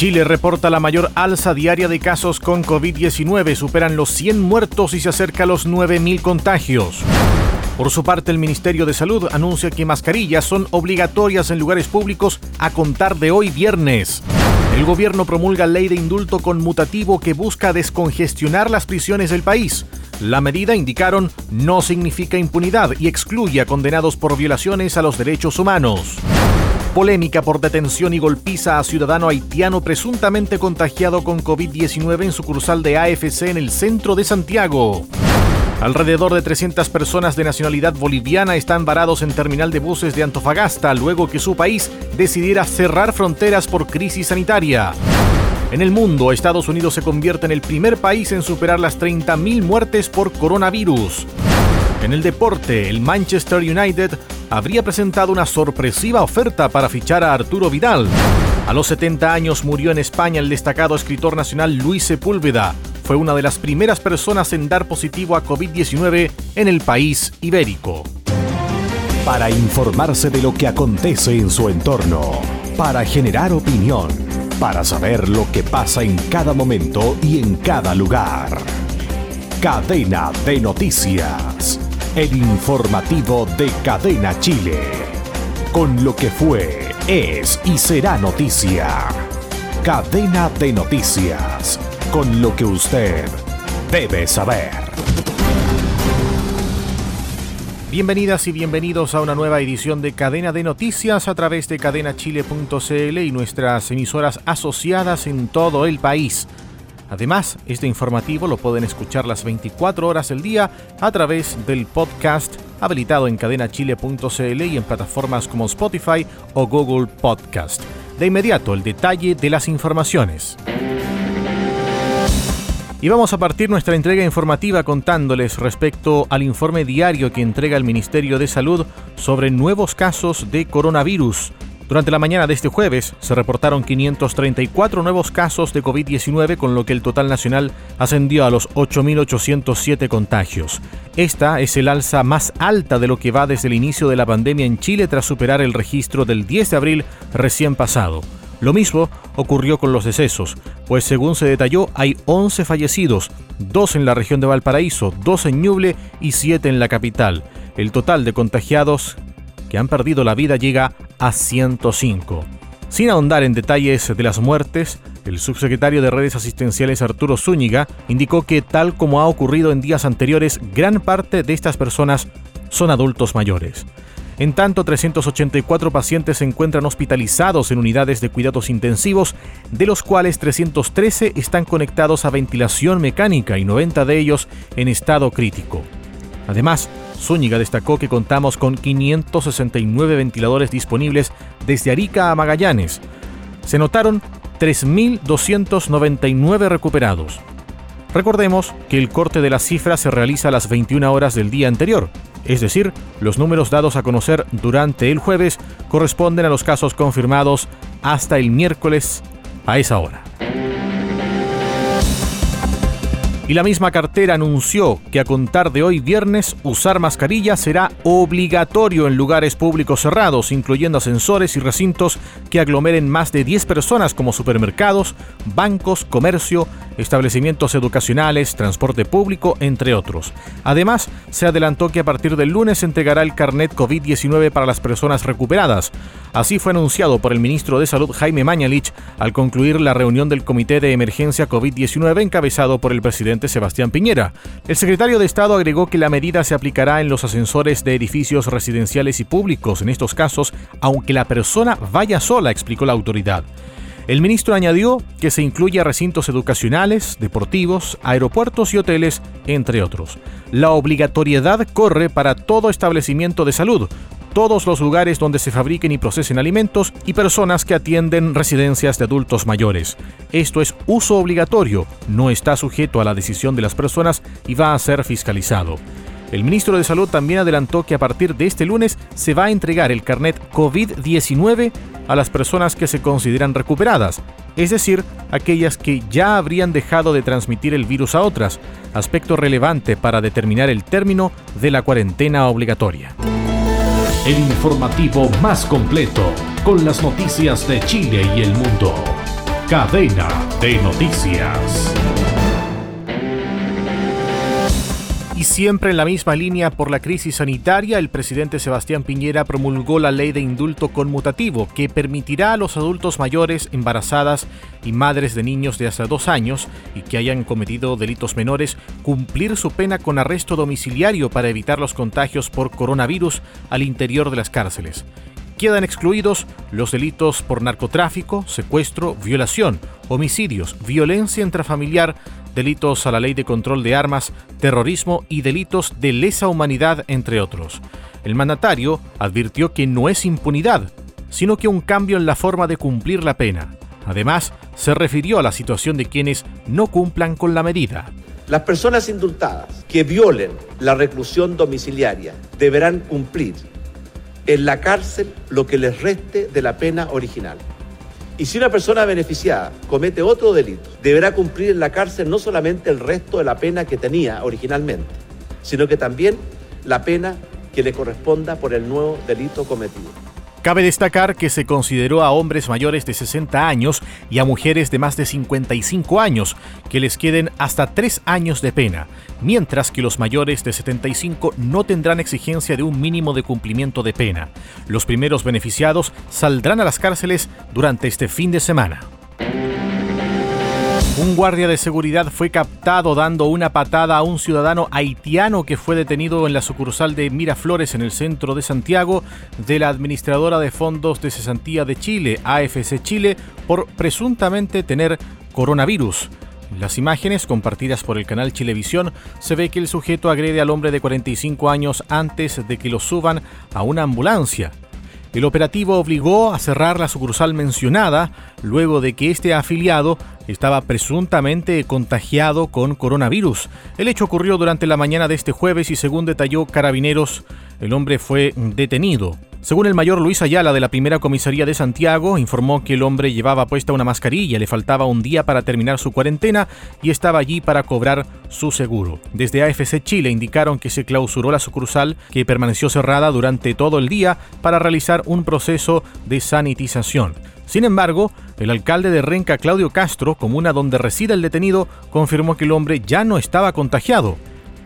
Chile reporta la mayor alza diaria de casos con COVID-19, superan los 100 muertos y se acerca a los 9.000 contagios. Por su parte, el Ministerio de Salud anuncia que mascarillas son obligatorias en lugares públicos a contar de hoy viernes. El gobierno promulga ley de indulto conmutativo que busca descongestionar las prisiones del país. La medida, indicaron, no significa impunidad y excluye a condenados por violaciones a los derechos humanos. Polémica por detención y golpiza a ciudadano haitiano presuntamente contagiado con COVID-19 en sucursal de AFC en el centro de Santiago. Alrededor de 300 personas de nacionalidad boliviana están varados en terminal de buses de Antofagasta luego que su país decidiera cerrar fronteras por crisis sanitaria. En el mundo, Estados Unidos se convierte en el primer país en superar las 30.000 muertes por coronavirus. En el deporte, el Manchester United habría presentado una sorpresiva oferta para fichar a Arturo Vidal. A los 70 años murió en España el destacado escritor nacional Luis Sepúlveda. Fue una de las primeras personas en dar positivo a COVID-19 en el país ibérico. Para informarse de lo que acontece en su entorno, para generar opinión, para saber lo que pasa en cada momento y en cada lugar. Cadena de noticias el informativo de Cadena Chile. Con lo que fue, es y será noticia. Cadena de noticias. Con lo que usted debe saber. Bienvenidas y bienvenidos a una nueva edición de Cadena de Noticias a través de cadenachile.cl y nuestras emisoras asociadas en todo el país. Además, este informativo lo pueden escuchar las 24 horas del día a través del podcast habilitado en cadenachile.cl y en plataformas como Spotify o Google Podcast. De inmediato, el detalle de las informaciones. Y vamos a partir nuestra entrega informativa contándoles respecto al informe diario que entrega el Ministerio de Salud sobre nuevos casos de coronavirus. Durante la mañana de este jueves se reportaron 534 nuevos casos de COVID-19, con lo que el total nacional ascendió a los 8.807 contagios. Esta es el alza más alta de lo que va desde el inicio de la pandemia en Chile tras superar el registro del 10 de abril recién pasado. Lo mismo ocurrió con los decesos, pues según se detalló hay 11 fallecidos, 2 en la región de Valparaíso, 2 en Ñuble y 7 en la capital. El total de contagiados que han perdido la vida llega a 105. Sin ahondar en detalles de las muertes, el subsecretario de redes asistenciales Arturo Zúñiga indicó que tal como ha ocurrido en días anteriores, gran parte de estas personas son adultos mayores. En tanto, 384 pacientes se encuentran hospitalizados en unidades de cuidados intensivos, de los cuales 313 están conectados a ventilación mecánica y 90 de ellos en estado crítico. Además, Zúñiga destacó que contamos con 569 ventiladores disponibles desde Arica a Magallanes. Se notaron 3.299 recuperados. Recordemos que el corte de las cifras se realiza a las 21 horas del día anterior, es decir, los números dados a conocer durante el jueves corresponden a los casos confirmados hasta el miércoles a esa hora. Y la misma cartera anunció que a contar de hoy viernes usar mascarilla será obligatorio en lugares públicos cerrados, incluyendo ascensores y recintos que aglomeren más de 10 personas como supermercados, bancos, comercio, establecimientos educacionales, transporte público, entre otros. Además, se adelantó que a partir del lunes se entregará el carnet COVID-19 para las personas recuperadas. Así fue anunciado por el ministro de Salud Jaime Mañalich al concluir la reunión del Comité de Emergencia COVID-19 encabezado por el presidente Sebastián Piñera. El secretario de Estado agregó que la medida se aplicará en los ascensores de edificios residenciales y públicos en estos casos, aunque la persona vaya sola, explicó la autoridad. El ministro añadió que se incluye recintos educacionales, deportivos, aeropuertos y hoteles, entre otros. La obligatoriedad corre para todo establecimiento de salud, todos los lugares donde se fabriquen y procesen alimentos y personas que atienden residencias de adultos mayores. Esto es uso obligatorio, no está sujeto a la decisión de las personas y va a ser fiscalizado. El ministro de Salud también adelantó que a partir de este lunes se va a entregar el carnet COVID-19 a las personas que se consideran recuperadas, es decir, aquellas que ya habrían dejado de transmitir el virus a otras, aspecto relevante para determinar el término de la cuarentena obligatoria el informativo más completo con las noticias de Chile y el mundo. Cadena de Noticias. Y siempre en la misma línea por la crisis sanitaria, el presidente Sebastián Piñera promulgó la ley de indulto conmutativo que permitirá a los adultos mayores, embarazadas y madres de niños de hasta dos años y que hayan cometido delitos menores cumplir su pena con arresto domiciliario para evitar los contagios por coronavirus al interior de las cárceles. Quedan excluidos los delitos por narcotráfico, secuestro, violación, homicidios, violencia intrafamiliar, delitos a la ley de control de armas, terrorismo y delitos de lesa humanidad, entre otros. El mandatario advirtió que no es impunidad, sino que un cambio en la forma de cumplir la pena. Además, se refirió a la situación de quienes no cumplan con la medida. Las personas indultadas que violen la reclusión domiciliaria deberán cumplir en la cárcel lo que les reste de la pena original. Y si una persona beneficiada comete otro delito, deberá cumplir en la cárcel no solamente el resto de la pena que tenía originalmente, sino que también la pena que le corresponda por el nuevo delito cometido. Cabe destacar que se consideró a hombres mayores de 60 años y a mujeres de más de 55 años que les queden hasta tres años de pena, mientras que los mayores de 75 no tendrán exigencia de un mínimo de cumplimiento de pena. Los primeros beneficiados saldrán a las cárceles durante este fin de semana. Un guardia de seguridad fue captado dando una patada a un ciudadano haitiano que fue detenido en la sucursal de Miraflores en el centro de Santiago de la Administradora de Fondos de Cesantía de Chile, AFC Chile, por presuntamente tener coronavirus. Las imágenes compartidas por el canal Chilevisión se ve que el sujeto agrede al hombre de 45 años antes de que lo suban a una ambulancia. El operativo obligó a cerrar la sucursal mencionada luego de que este afiliado estaba presuntamente contagiado con coronavirus. El hecho ocurrió durante la mañana de este jueves y según detalló Carabineros, el hombre fue detenido. Según el mayor Luis Ayala de la primera comisaría de Santiago, informó que el hombre llevaba puesta una mascarilla, le faltaba un día para terminar su cuarentena y estaba allí para cobrar su seguro. Desde AFC Chile indicaron que se clausuró la sucursal que permaneció cerrada durante todo el día para realizar un proceso de sanitización. Sin embargo, el alcalde de Renca, Claudio Castro, comuna donde reside el detenido, confirmó que el hombre ya no estaba contagiado.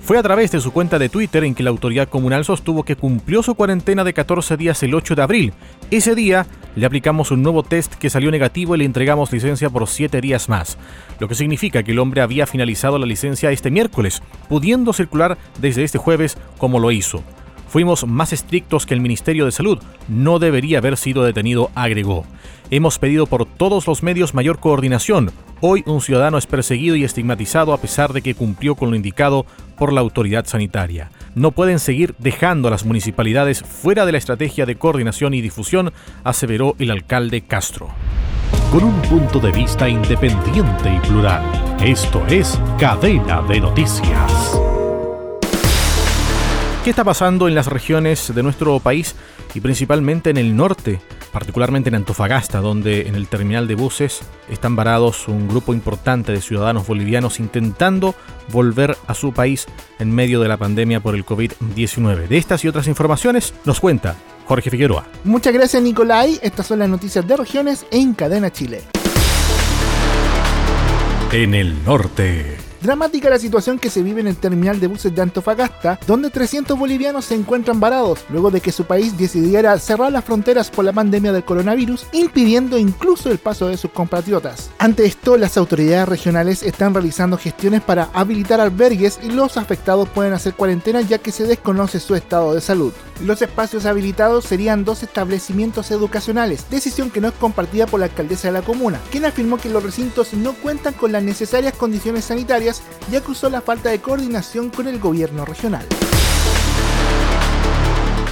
Fue a través de su cuenta de Twitter en que la autoridad comunal sostuvo que cumplió su cuarentena de 14 días el 8 de abril. Ese día le aplicamos un nuevo test que salió negativo y le entregamos licencia por 7 días más, lo que significa que el hombre había finalizado la licencia este miércoles, pudiendo circular desde este jueves como lo hizo. Fuimos más estrictos que el Ministerio de Salud. No debería haber sido detenido, agregó. Hemos pedido por todos los medios mayor coordinación. Hoy un ciudadano es perseguido y estigmatizado a pesar de que cumplió con lo indicado por la autoridad sanitaria. No pueden seguir dejando a las municipalidades fuera de la estrategia de coordinación y difusión, aseveró el alcalde Castro. Con un punto de vista independiente y plural, esto es Cadena de Noticias. ¿Qué está pasando en las regiones de nuestro país y principalmente en el norte, particularmente en Antofagasta, donde en el terminal de buses están varados un grupo importante de ciudadanos bolivianos intentando volver a su país en medio de la pandemia por el COVID-19? De estas y otras informaciones nos cuenta Jorge Figueroa. Muchas gracias Nicolai, estas son las noticias de regiones en Cadena Chile. En el norte. Dramática la situación que se vive en el terminal de buses de Antofagasta, donde 300 bolivianos se encuentran varados luego de que su país decidiera cerrar las fronteras por la pandemia del coronavirus, impidiendo incluso el paso de sus compatriotas. Ante esto, las autoridades regionales están realizando gestiones para habilitar albergues y los afectados pueden hacer cuarentena ya que se desconoce su estado de salud. Los espacios habilitados serían dos establecimientos educacionales, decisión que no es compartida por la alcaldesa de la comuna, quien afirmó que los recintos no cuentan con las necesarias condiciones sanitarias y acusó la falta de coordinación con el gobierno regional.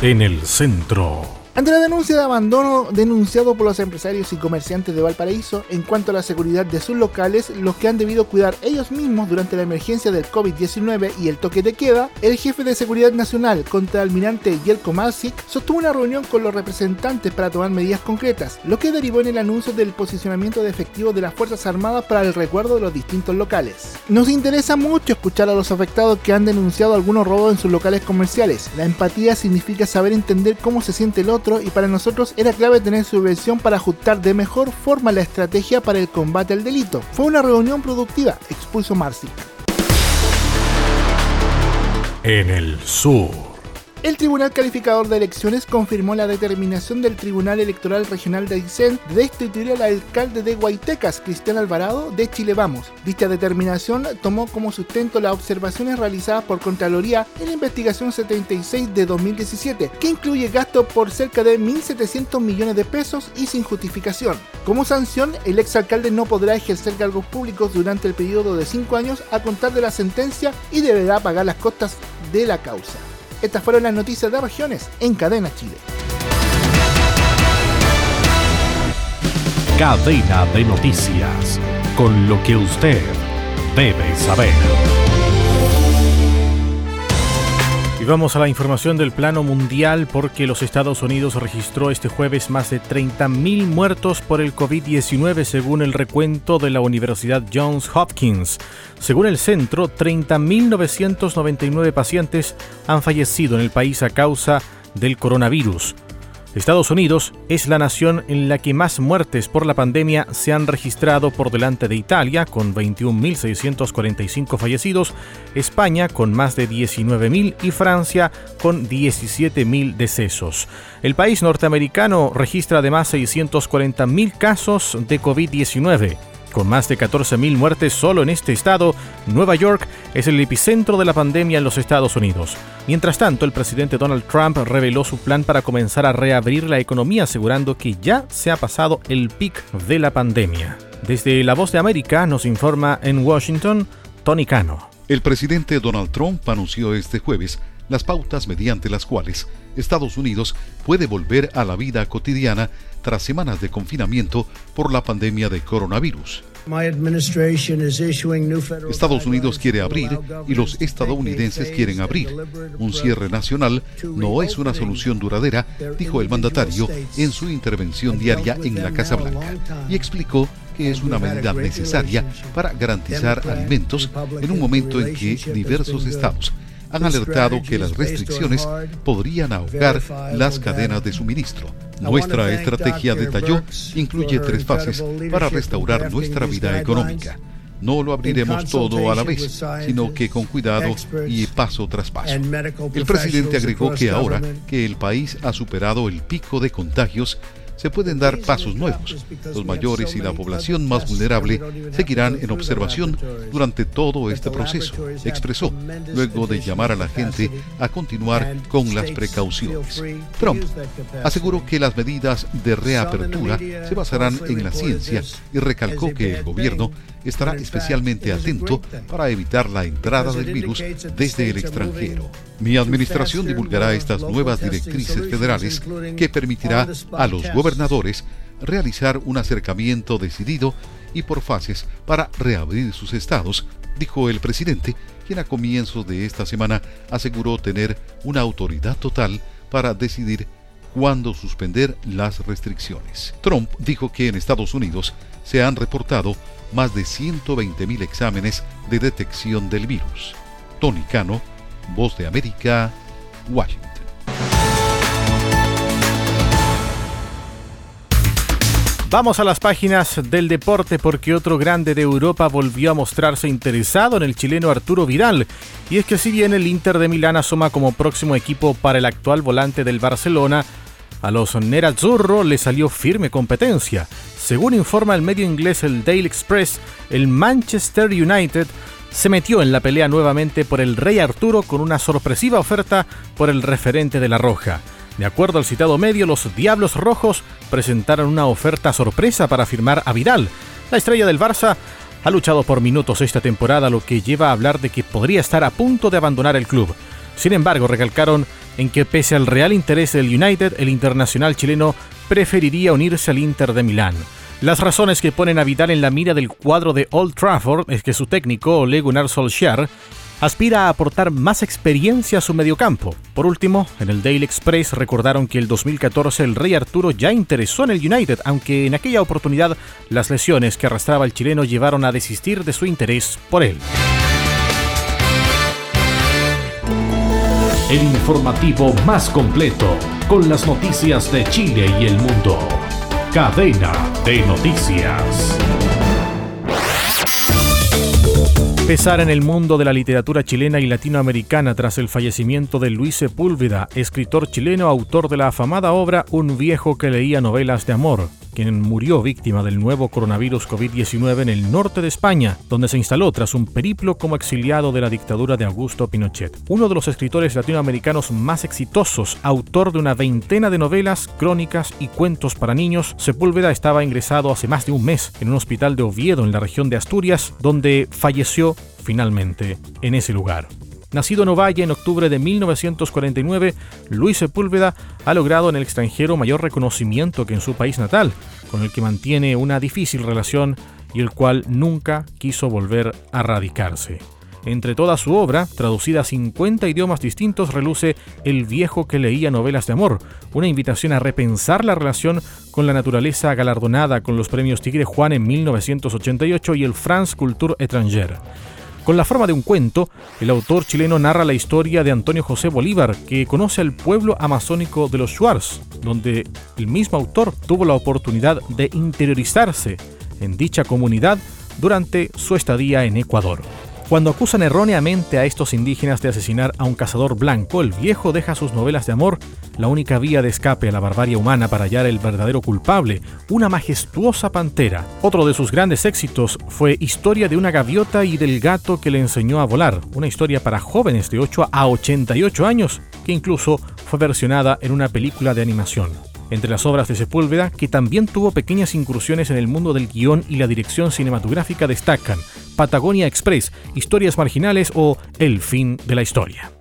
En el centro. Ante la denuncia de abandono denunciado por los empresarios y comerciantes de Valparaíso en cuanto a la seguridad de sus locales, los que han debido cuidar ellos mismos durante la emergencia del COVID-19 y el toque de queda, el jefe de Seguridad Nacional, contraalmirante Yelko Masic, sostuvo una reunión con los representantes para tomar medidas concretas, lo que derivó en el anuncio del posicionamiento de efectivos de las Fuerzas Armadas para el recuerdo de los distintos locales. Nos interesa mucho escuchar a los afectados que han denunciado algunos robos en sus locales comerciales. La empatía significa saber entender cómo se siente el otro y para nosotros era clave tener su versión para ajustar de mejor forma la estrategia para el combate al delito. Fue una reunión productiva, expuso Marcic. En el sur. El Tribunal Calificador de Elecciones confirmó la determinación del Tribunal Electoral Regional de Aysén de destituir al alcalde de Guaitecas, Cristian Alvarado, de Chile Vamos. Dicha determinación tomó como sustento las observaciones realizadas por Contraloría en la investigación 76 de 2017, que incluye gasto por cerca de 1.700 millones de pesos y sin justificación. Como sanción, el exalcalde no podrá ejercer cargos públicos durante el periodo de 5 años a contar de la sentencia y deberá pagar las costas de la causa. Estas fueron las noticias de regiones en Cadena Chile. Cadena de noticias, con lo que usted debe saber. Vamos a la información del plano mundial porque los Estados Unidos registró este jueves más de 30.000 muertos por el COVID-19 según el recuento de la Universidad Johns Hopkins. Según el centro, 30.999 pacientes han fallecido en el país a causa del coronavirus. Estados Unidos es la nación en la que más muertes por la pandemia se han registrado por delante de Italia, con 21.645 fallecidos, España con más de 19.000 y Francia con 17.000 decesos. El país norteamericano registra además 640.000 casos de COVID-19. Con más de 14.000 muertes solo en este estado, Nueva York es el epicentro de la pandemia en los Estados Unidos. Mientras tanto, el presidente Donald Trump reveló su plan para comenzar a reabrir la economía asegurando que ya se ha pasado el pic de la pandemia. Desde La Voz de América nos informa en Washington Tony Cano. El presidente Donald Trump anunció este jueves las pautas mediante las cuales Estados Unidos puede volver a la vida cotidiana tras semanas de confinamiento por la pandemia de coronavirus. Estados Unidos quiere abrir y los estadounidenses quieren abrir. Un cierre nacional no es una solución duradera, dijo el mandatario en su intervención diaria en la Casa Blanca, y explicó que es una medida necesaria para garantizar alimentos en un momento en que diversos estados han alertado que las restricciones podrían ahogar las cadenas de suministro. Nuestra estrategia, detalló, incluye tres fases para restaurar nuestra vida económica. No lo abriremos todo a la vez, sino que con cuidado y paso tras paso. El presidente agregó que ahora que el país ha superado el pico de contagios, se pueden dar pasos nuevos. Los mayores y la población más vulnerable seguirán en observación durante todo este proceso, expresó, luego de llamar a la gente a continuar con las precauciones. Trump aseguró que las medidas de reapertura se basarán en la ciencia y recalcó que el gobierno estará especialmente atento para evitar la entrada del virus desde el extranjero. Mi administración divulgará estas nuevas directrices federales que permitirá a los gobernadores realizar un acercamiento decidido y por fases para reabrir sus estados, dijo el presidente, quien a comienzos de esta semana aseguró tener una autoridad total para decidir cuándo suspender las restricciones. Trump dijo que en Estados Unidos se han reportado más de 120.000 exámenes de detección del virus. Tony Cano, Voz de América, Washington. Vamos a las páginas del deporte porque otro grande de Europa volvió a mostrarse interesado en el chileno Arturo Vidal. Y es que si bien el Inter de Milán asoma como próximo equipo para el actual volante del Barcelona, a los Nerazzurro le salió firme competencia. Según informa el medio inglés el Daily Express, el Manchester United se metió en la pelea nuevamente por el Rey Arturo con una sorpresiva oferta por el referente de la Roja. De acuerdo al citado medio, los Diablos Rojos presentaron una oferta sorpresa para firmar a Vidal. La estrella del Barça ha luchado por minutos esta temporada, lo que lleva a hablar de que podría estar a punto de abandonar el club. Sin embargo, recalcaron en que pese al real interés del United, el internacional chileno preferiría unirse al Inter de Milán. Las razones que ponen a Vidal en la mira del cuadro de Old Trafford es que su técnico, Ole Gunnar Solskjaer, aspira a aportar más experiencia a su mediocampo. Por último, en el Daily Express recordaron que el 2014 el Rey Arturo ya interesó en el United, aunque en aquella oportunidad las lesiones que arrastraba el chileno llevaron a desistir de su interés por él. El informativo más completo con las noticias de Chile y el mundo. Cadena de noticias. Pesar en el mundo de la literatura chilena y latinoamericana tras el fallecimiento de Luis Sepúlveda, escritor chileno, autor de la afamada obra Un viejo que leía novelas de amor, quien murió víctima del nuevo coronavirus COVID-19 en el norte de España, donde se instaló tras un periplo como exiliado de la dictadura de Augusto Pinochet. Uno de los escritores latinoamericanos más exitosos, autor de una veintena de novelas, crónicas y cuentos para niños, Sepúlveda estaba ingresado hace más de un mes en un hospital de Oviedo en la región de Asturias, donde falleció finalmente en ese lugar. Nacido en Ovalle en octubre de 1949, Luis Sepúlveda ha logrado en el extranjero mayor reconocimiento que en su país natal, con el que mantiene una difícil relación y el cual nunca quiso volver a radicarse. Entre toda su obra, traducida a 50 idiomas distintos, reluce El viejo que leía novelas de amor, una invitación a repensar la relación con la naturaleza galardonada con los premios Tigre Juan en 1988 y el France Culture Étrangère. Con la forma de un cuento, el autor chileno narra la historia de Antonio José Bolívar, que conoce al pueblo amazónico de los Shuars, donde el mismo autor tuvo la oportunidad de interiorizarse en dicha comunidad durante su estadía en Ecuador. Cuando acusan erróneamente a estos indígenas de asesinar a un cazador blanco, el viejo deja sus novelas de amor, la única vía de escape a la barbarie humana para hallar el verdadero culpable, una majestuosa pantera. Otro de sus grandes éxitos fue Historia de una gaviota y del gato que le enseñó a volar, una historia para jóvenes de 8 a 88 años, que incluso fue versionada en una película de animación. Entre las obras de Sepúlveda, que también tuvo pequeñas incursiones en el mundo del guion y la dirección cinematográfica, destacan Patagonia Express, Historias Marginales o El fin de la historia.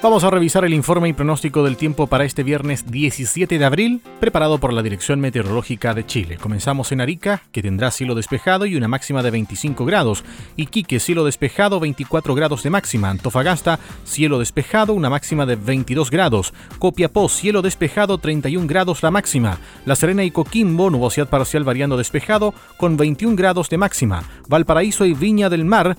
Vamos a revisar el informe y pronóstico del tiempo para este viernes 17 de abril, preparado por la Dirección Meteorológica de Chile. Comenzamos en Arica, que tendrá cielo despejado y una máxima de 25 grados. Iquique, cielo despejado, 24 grados de máxima. Antofagasta, cielo despejado, una máxima de 22 grados. Copiapó, cielo despejado, 31 grados la máxima. La Serena y Coquimbo, nubosidad parcial variando despejado, con 21 grados de máxima. Valparaíso y Viña del Mar,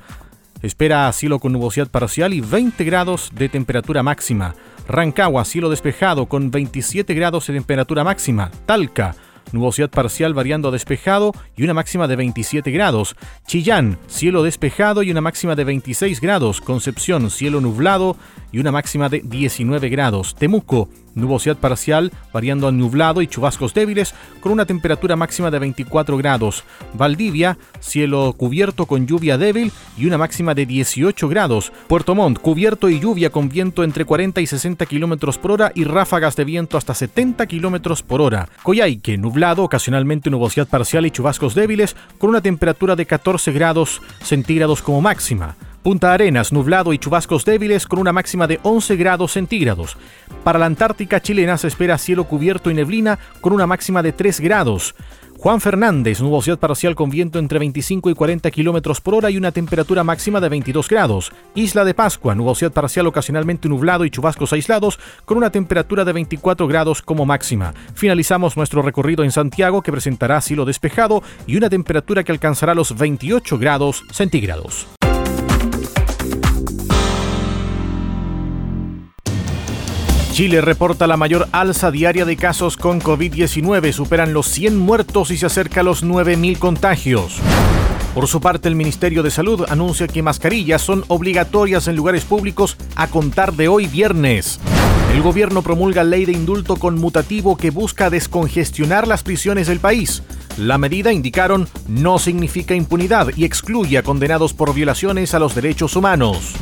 Espera cielo con nubosidad parcial y 20 grados de temperatura máxima. Rancagua, cielo despejado con 27 grados de temperatura máxima. Talca, nubosidad parcial variando despejado y una máxima de 27 grados. Chillán, cielo despejado y una máxima de 26 grados. Concepción, cielo nublado y una máxima de 19 grados. Temuco, nubosidad parcial variando a nublado y chubascos débiles con una temperatura máxima de 24 grados. Valdivia, cielo cubierto con lluvia débil y una máxima de 18 grados. Puerto Montt, cubierto y lluvia con viento entre 40 y 60 kilómetros por hora y ráfagas de viento hasta 70 kilómetros por hora. Coyhaique, nublado, ocasionalmente nubosidad parcial y chubascos débiles con una temperatura de 14 grados centígrados como máxima. Punta Arenas, nublado y chubascos débiles con una máxima de 11 grados centígrados. Para la Antártica chilena se espera cielo cubierto y neblina con una máxima de 3 grados. Juan Fernández, nubosidad parcial con viento entre 25 y 40 kilómetros por hora y una temperatura máxima de 22 grados. Isla de Pascua, nubosidad parcial ocasionalmente nublado y chubascos aislados con una temperatura de 24 grados como máxima. Finalizamos nuestro recorrido en Santiago que presentará cielo despejado y una temperatura que alcanzará los 28 grados centígrados. Chile reporta la mayor alza diaria de casos con COVID-19, superan los 100 muertos y se acerca a los 9.000 contagios. Por su parte, el Ministerio de Salud anuncia que mascarillas son obligatorias en lugares públicos a contar de hoy viernes. El gobierno promulga ley de indulto conmutativo que busca descongestionar las prisiones del país. La medida, indicaron, no significa impunidad y excluye a condenados por violaciones a los derechos humanos.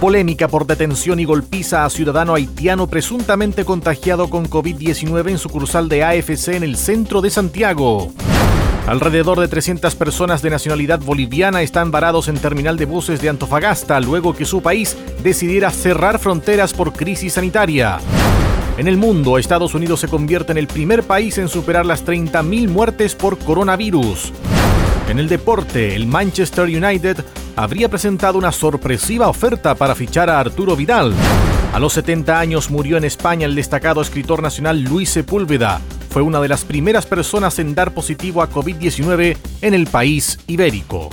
Polémica por detención y golpiza a ciudadano haitiano presuntamente contagiado con COVID-19 en sucursal de AFC en el centro de Santiago. Alrededor de 300 personas de nacionalidad boliviana están varados en terminal de buses de Antofagasta luego que su país decidiera cerrar fronteras por crisis sanitaria. En el mundo, Estados Unidos se convierte en el primer país en superar las 30.000 muertes por coronavirus. En el deporte, el Manchester United habría presentado una sorpresiva oferta para fichar a Arturo Vidal. A los 70 años murió en España el destacado escritor nacional Luis Sepúlveda. Fue una de las primeras personas en dar positivo a COVID-19 en el país ibérico.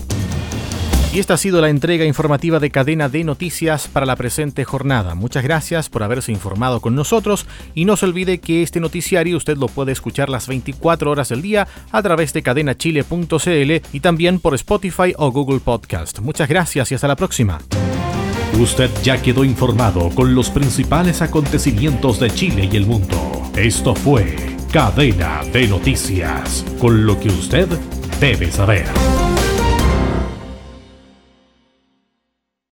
Y esta ha sido la entrega informativa de Cadena de Noticias para la presente jornada. Muchas gracias por haberse informado con nosotros y no se olvide que este noticiario usted lo puede escuchar las 24 horas del día a través de cadenachile.cl y también por Spotify o Google Podcast. Muchas gracias y hasta la próxima. Usted ya quedó informado con los principales acontecimientos de Chile y el mundo. Esto fue Cadena de Noticias, con lo que usted debe saber.